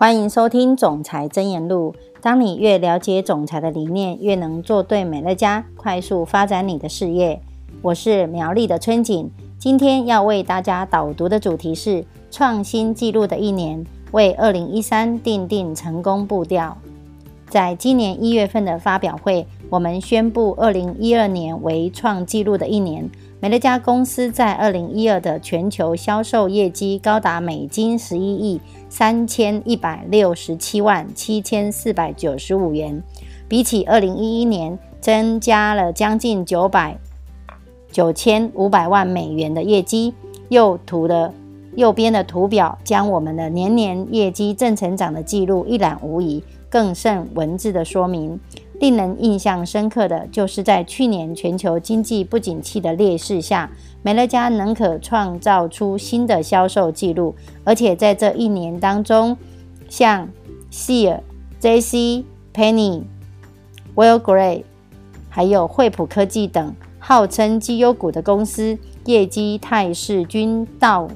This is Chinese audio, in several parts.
欢迎收听《总裁真言录》。当你越了解总裁的理念，越能做对美乐家，快速发展你的事业。我是苗栗的春景，今天要为大家导读的主题是创新纪录的一年，为二零一三定定成功步调。在今年一月份的发表会，我们宣布二零一二年为创纪录的一年。美乐家公司在二零一二的全球销售业绩高达美金十一亿三千一百六十七万七千四百九十五元，比起二零一一年增加了将近九百九千五百万美元的业绩。又图的右边的图表将我们的年年业绩正成长的记录一览无遗，更胜文字的说明。令人印象深刻的就是在去年全球经济不景气的劣势下，美乐家能可创造出新的销售记录，而且在这一年当中，像 Sear、J.C. Penny、Will Gray，还有惠普科技等号称绩优股的公司，业绩态势均到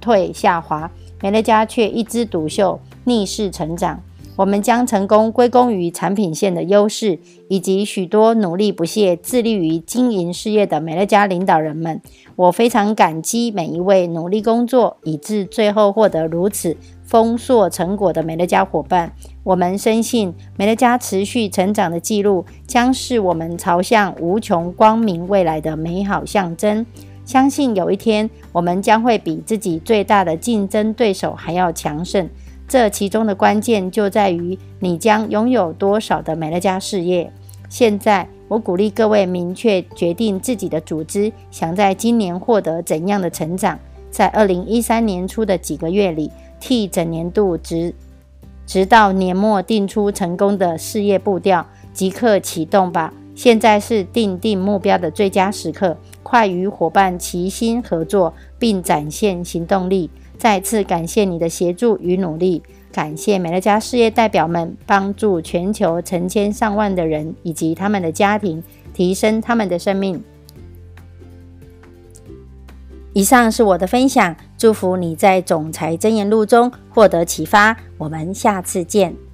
退下滑，美乐家却一枝独秀，逆势成长。我们将成功归功于产品线的优势，以及许多努力不懈、致力于经营事业的美乐家领导人们。我非常感激每一位努力工作，以致最后获得如此丰硕成果的美乐家伙伴。我们深信，美乐家持续成长的记录，将是我们朝向无穷光明未来的美好象征。相信有一天，我们将会比自己最大的竞争对手还要强盛。这其中的关键就在于你将拥有多少的美乐家事业。现在，我鼓励各位明确决定自己的组织想在今年获得怎样的成长，在二零一三年初的几个月里，替整年度直直到年末定出成功的事业步调，即刻启动吧！现在是定定目标的最佳时刻，快与伙伴齐心合作，并展现行动力。再次感谢你的协助与努力，感谢美乐家事业代表们帮助全球成千上万的人以及他们的家庭提升他们的生命。以上是我的分享，祝福你在总裁真言录中获得启发。我们下次见。